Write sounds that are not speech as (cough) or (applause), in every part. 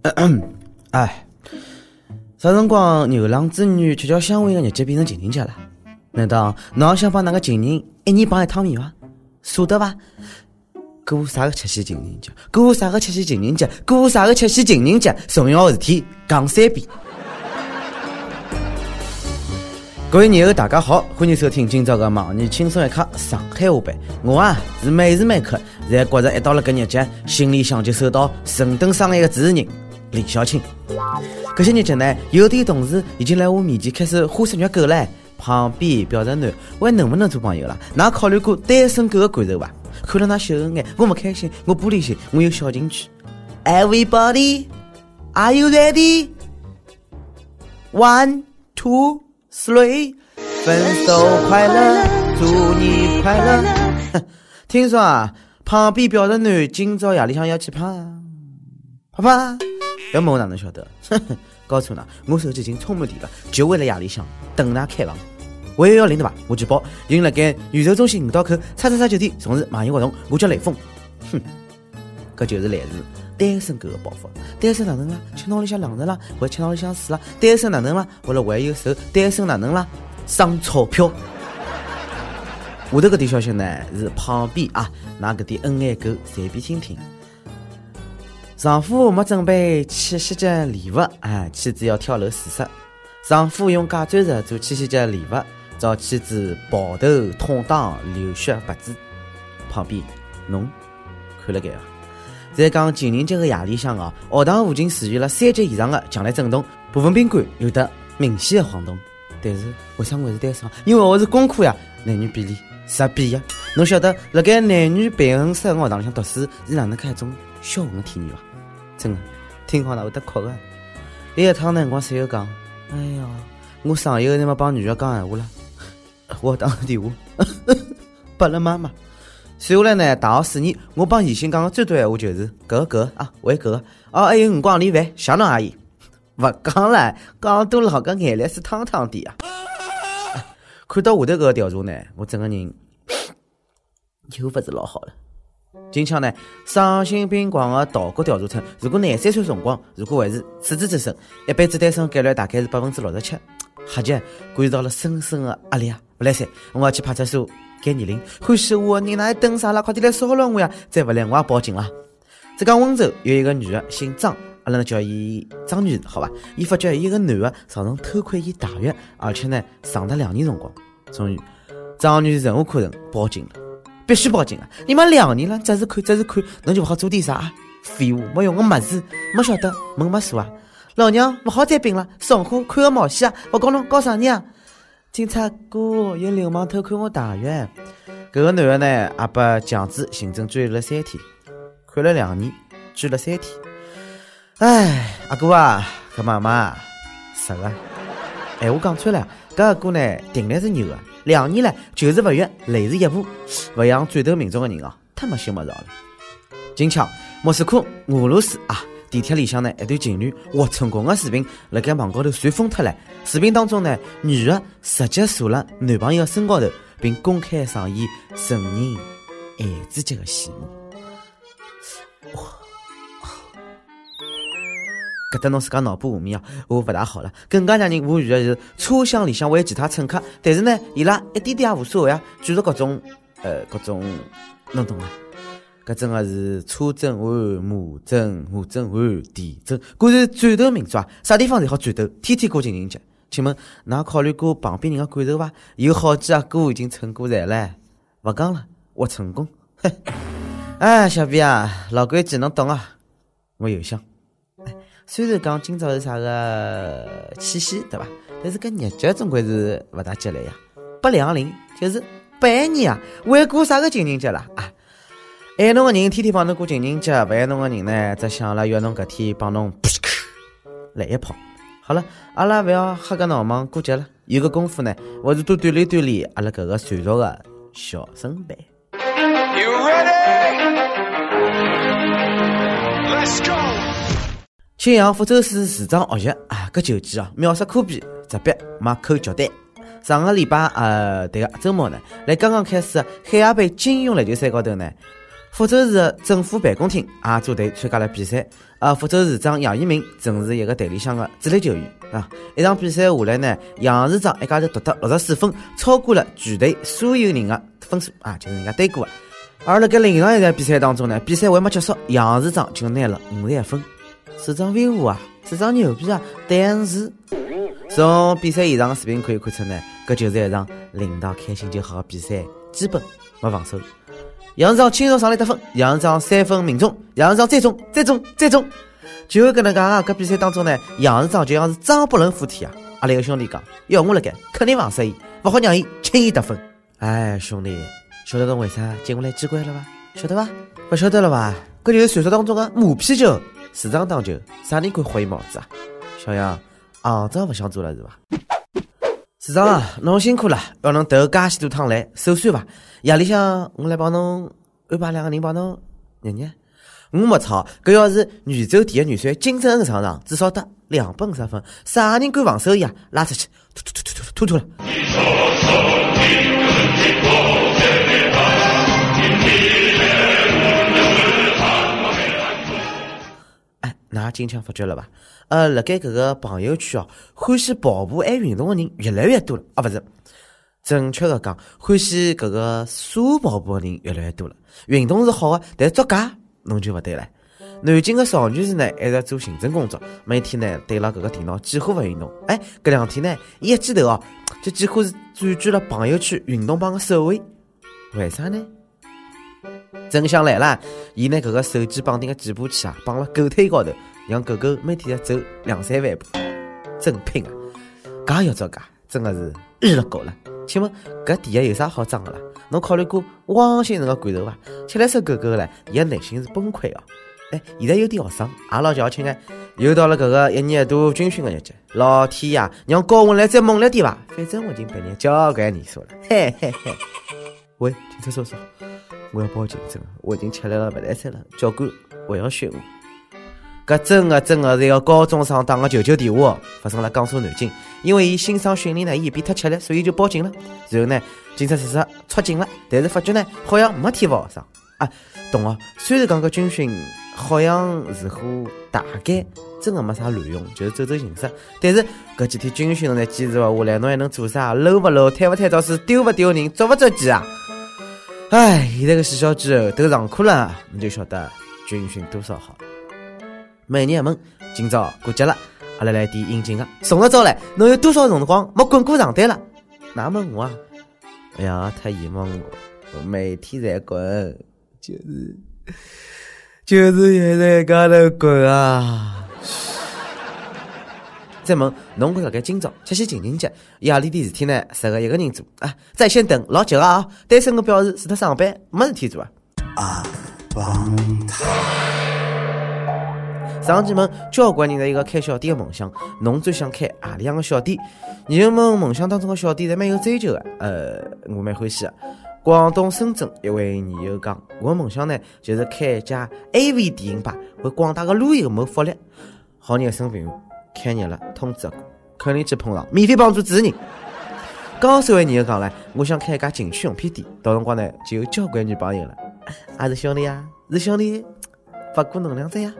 (coughs) 哎，啥辰光牛郎织女吃叫香味的日节变成情人节了？难道侬也想帮那个情人一年帮一趟面伐？舍得伐？过啥个七夕情人节？过啥个七夕情人节？过啥个七夕情人节？重要的事体讲三遍。各位年后大家好，欢迎收听今朝的网易轻松一刻上海话版。我啊是每时每刻侪觉着一到了搿日节，心里向就受到神灯上一个主持人李小青。搿些日节呢，有点同事已经来我面前开始花式虐狗了。旁边表侄男，还能不能做朋友了？㑚考虑过单身狗的感受伐？看了㑚秀恩爱，我不开心，我玻璃心，我有小情绪。Everybody, are you ready? One, two. three，分手快乐，祝你快乐。听说啊，旁边表侄男今朝夜里向要去啪啪啪，要问我哪能晓得？告诉㑚，我手机已经充满电了，就为了夜里向等㑚开房。喂幺幺零对伐？我举报，有人辣盖宇宙中心五道口叉叉叉酒店从事卖淫活动，我叫雷锋。哼，搿就是来自。单身狗的报复，单身哪能啦？吃脑里向冷着啦，或者吃脑里向死啦？单身哪能啦？为了还有手，单身哪能啦？省钞票。下头搿点消息呢，是旁边啊，㑚搿点恩爱狗随便听听。丈夫没准备七夕节礼物，啊，妻子要跳楼自杀。丈夫用假钻石做七夕节礼物，遭妻子抱头捅打，流血不止。旁边，侬看了该伐？在讲情人节的夜里向啊，学堂附近持续了三级以上的强烈震动，部分宾馆有得明显的晃动。但是为啥我是单身？因为我是工科呀，男女比例十比呀？侬晓得辣盖男女平衡室的学堂里向读书是哪能开一种销魂的体验伐？真的，听好了会得哭的。第一趟呢，我室友讲：“哎呀，我上一个人没帮女儿讲闲话了。(laughs) ”我打个电话，(laughs) 拨了妈妈。随下来呢，大学四年，我帮异性讲的最多闲话就是“搿个搿个啊，喂搿个哦，还有辰光连饭，谢侬阿姨。勿讲了，讲多了，搿眼泪水汤汤的啊！(laughs) 看到下头搿个调查呢，我整个人又勿是老好了。近腔呢，丧心病狂的道国调查称，如果廿三岁辰光，如果还是处子之身，一辈子单身概率大概是百分之六十七。瞎姐感受到了深深的压力啊！不来塞，我要去派出所。改年龄，欢喜我的人，那还等啥了？快点来骚扰我呀！再不来，我也报警了。浙江温州有一个女的，姓张，阿拉呢叫伊张女士，好吧？伊发觉一个男的常常偷窥伊大浴，而且呢长达两年辰光。终于，张女士忍无可忍，报警了。必须报警啊！你妈两年了，只是看，只是看，侬就不好做点啥？废话，没用的么子，没晓得，门没锁啊！老娘不好再病了，上课看个毛线啊！我告侬告啥人啊？警察哥，有流氓偷看我大浴，搿个男的呢，也被强制行政拘留了三天，看了两年，拘了三天。哎，阿哥啊，搿妈妈，实个，闲话讲穿了，搿阿哥呢，定力是牛的，两年了就是勿育，累是一步，勿像转头民族的人哦，太没羞没臊了。今朝，莫斯科俄罗斯啊。地铁里向呢，一对情侣活成功的视频，辣盖网高头传疯脱了。视频当中呢，女的直接坐了男朋友身高头，并公开上演成人孩子节的戏码。搿搭侬自家脑补画面啊，我勿大好了。更加让人无语的是，车厢里向还有其他乘客，但是呢，伊拉一点点也无所谓啊，继续各种呃各种，侬懂啊？搿真的是车震完、马震、马震完、地震，果然战斗民族啊！啥地方侪好战斗，天天过情人节。请问，㑚考虑过旁边人的感受伐？有好几阿哥已经成过来了，勿讲了，我成功。(laughs) 哎，小 B 啊，老规矩侬懂啊？我邮箱。虽然讲今朝是啥个七夕，对伐？但是搿日节总归是勿大吉利呀。八两零就是八一年啊，还过啥个情人节了啊？爱侬个人天天帮侬过情人节，勿爱侬个人呢，只想了约侬搿天帮侬来一炮。好了，阿拉勿要瞎个闹忙过节了，有个功夫呢，还是多锻炼锻炼阿拉搿个脆弱个小身板。新阳福州市市长学习啊，搿球技啊，秒杀科比，直逼马口脚单。上个礼拜呃，迭个周末呢，来刚刚开始海亚杯金庸篮球赛高头呢。福州市政府办公厅也组队参加了比赛。啊，福州市长杨一鸣正是一个队里向的主力球员啊。一场比赛下来呢，杨市长一家头夺得六十四分，超过了全队所有人的分数啊，就是人家对过的。而辣盖另一场一场比赛当中呢，比赛还没结束，杨市长就拿了五十一分。市长威武啊，市长牛逼啊！但是从比赛现场的视频可以看出呢，搿就是一场领导开心就好的比赛，基本没防守。杨市长轻松上来得分，杨市长三分命中，杨市长再中，再中，再中。就搿能介啊！搿比赛当中呢，杨市长就像是张伯伦附体啊！阿拉个兄弟讲，要我辣盖，肯定防死伊，勿好让伊轻易得分。哎，兄弟。晓得侬为啥接过来机关了伐？晓得伐？不晓得了伐？搿就是传说当中的马屁球。市长当球，啥人敢豁伊帽子啊？小杨，行长勿想做了是伐？市长啊，侬辛苦了，要侬投介许多趟来，手酸伐？夜里向我来帮侬安排两个人帮侬捏捏。我没操，搿要是宇宙第一女帅金正恩上场，至少得两百五十分。啥人敢防守伊啊？拉出去，突突突突突突突了。(laughs) 那经常发觉了吧？呃，辣盖搿个朋友圈哦，欢喜跑步爱运动的人越来越多了啊！勿是，正确的讲，欢喜搿个耍跑步的人越来越多了。运动是好的，但作假侬就勿对了。南京的邵女士呢，还在做行政工作，每天呢对牢搿个电脑，几乎勿运动。哎，搿两天呢，伊一记头哦，就几乎是占据了朋友圈运动榜的首位。为啥呢？真相来了，伊拿搿个手机绑定个计步器啊，绑了狗腿高头，让狗狗每天要走两三万步，真拼啊！搿要造假，真的是日了狗了。请问搿第一有啥好装的啦？侬考虑过汪星人个感受伐？吃了手狗狗了，伊个内心是崩溃哦。哎，现在有点学生，也老矫情哎。又到了搿个一年一度军训个日节，老天呀，让高温来再猛烈点伐？反正我已经毕业交关年数了，嘿嘿嘿。喂，警察叔叔。我要报警，真，我已经吃力了，不来塞了。教官，我要训我。搿真的真的是一个高中生打个求救电话，发生了江苏南京。因为伊新生训练呢，伊一边太吃力，所以就报警了。然后呢，警察叔叔出警了，但是发觉呢，好像没体罚学生啊。懂哦，虽然讲搿军训好像似乎大概真的没啥卵用，就是走走形式。但是搿几天军训侬再坚持勿下来，侬还能做啥？low 不 low？贪不贪招？是丢不丢人？捉不捉鸡啊？哎，现在个死小鸡都上课了，你就晓得军训多少好。每年一问，今朝过节了，阿拉来点应景的。送了招来，侬有多少辰光没滚过床单了？哪问我啊？哎呀，太疑问我，每天在滚，就是就是也在高头滚啊。再问侬搿盖今朝七夕情人节夜里点事体呢？适合一个人做啊？在线等老久啊！单身个表示除脱上班没事体做啊！啊，帮他。上期问交关人的一个开小店的梦想，侬最想开何里样的小店？人们梦想当中的小店侪蛮有追求的，呃，我蛮欢喜的。广东深圳一位女友讲，我的梦想呢就是开一家 AV 电影吧，为广大的路友谋福利。好人一生平安。开业了，通知阿哥，肯定去捧场，免费帮助主持人。刚收完女友讲嘞，我想开一家情趣用品店，到辰光呢就有交关女朋友了。还是兄弟啊，是兄弟，发股能量在呀。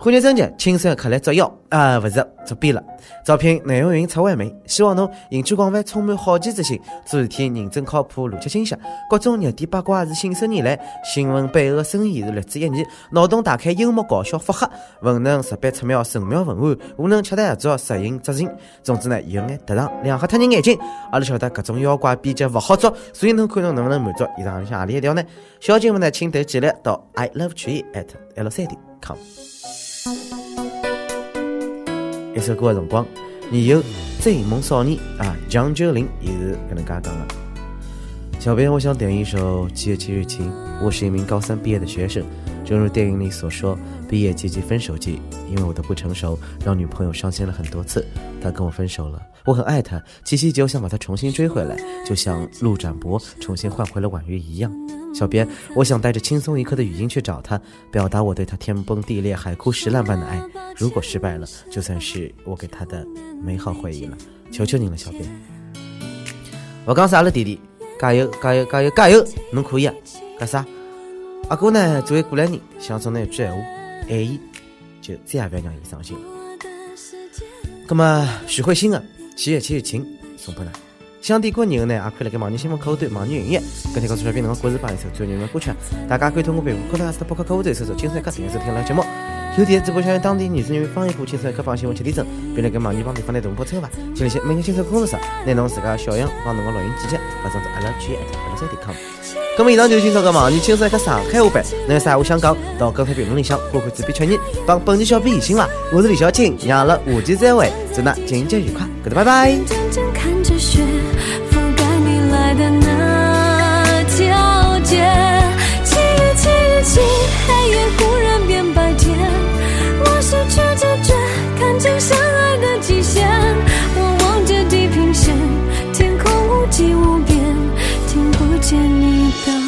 欢迎升级，青山客来捉妖啊！不是，作弊了。招聘内容运营策划美，希望侬兴趣广泛，充满好奇之心，做事体认真靠谱，逻辑清晰。各种热点八卦是信手拈来，新闻背后的深意是略知一二。脑洞大开，幽默搞笑，腹黑，文能识别出妙，神妙文案，武能恰谈合作，实行执行。总之呢，有眼特长，两黑脱人眼睛。阿拉晓得各种妖怪编辑勿好做，所以侬看侬能不能满足以上向何里一条呢？小精目呢，请投简历到 i love tree at l 三点 com。一首歌的辰光，你有追梦少年啊，张九龄也是搿能介讲的。小编，我想点一首《七月七日晴》。我是一名高三毕业的学生，正如电影里所说，毕业季即分手季。因为我的不成熟，让女朋友伤心了很多次。她跟我分手了，我很爱她，七夕节我想把她重新追回来，就像陆展博重新换回了婉约一样。小编，我想带着轻松一刻的语音去找他，表达我对他天崩地裂、海枯石烂般的爱。如果失败了，就算是我给他的美好回忆了。求求你了，小编。我刚杀了，弟弟？加油，加油，加油，加油！侬可以啊！干啥？阿哥呢，作为过来人，想说那一句闲话，爱伊，就再也不要让伊伤心了。那么，徐慧欣的《七月七日晴》送给㑚。想点歌的人呢，也可以来给网易新闻客户端、网易云音乐跟帖告诉小编侬的故事帮一首最热门歌曲。大家可以通过微博、或者是播客客户端搜索“青山客”订阅收听来节目。有电直播想用当地女子女方言播《青山客》帮新闻七点钟，并来跟网易帮地方台同步抽发。请联系每个青山工作室，拿侬自家小样帮侬个录音剪辑发送至阿拉 G at 阿拉三点 com。那么以上就是今朝个网易青山客上海话版。那有啥话想讲，到跟帖评论里向或者自编确认，帮本期小编移心伐？我是李小青，让阿拉下期再会，祝㑚情节愉快，搿头拜拜。相爱的极限，我望着地平线，天空无际无，见你的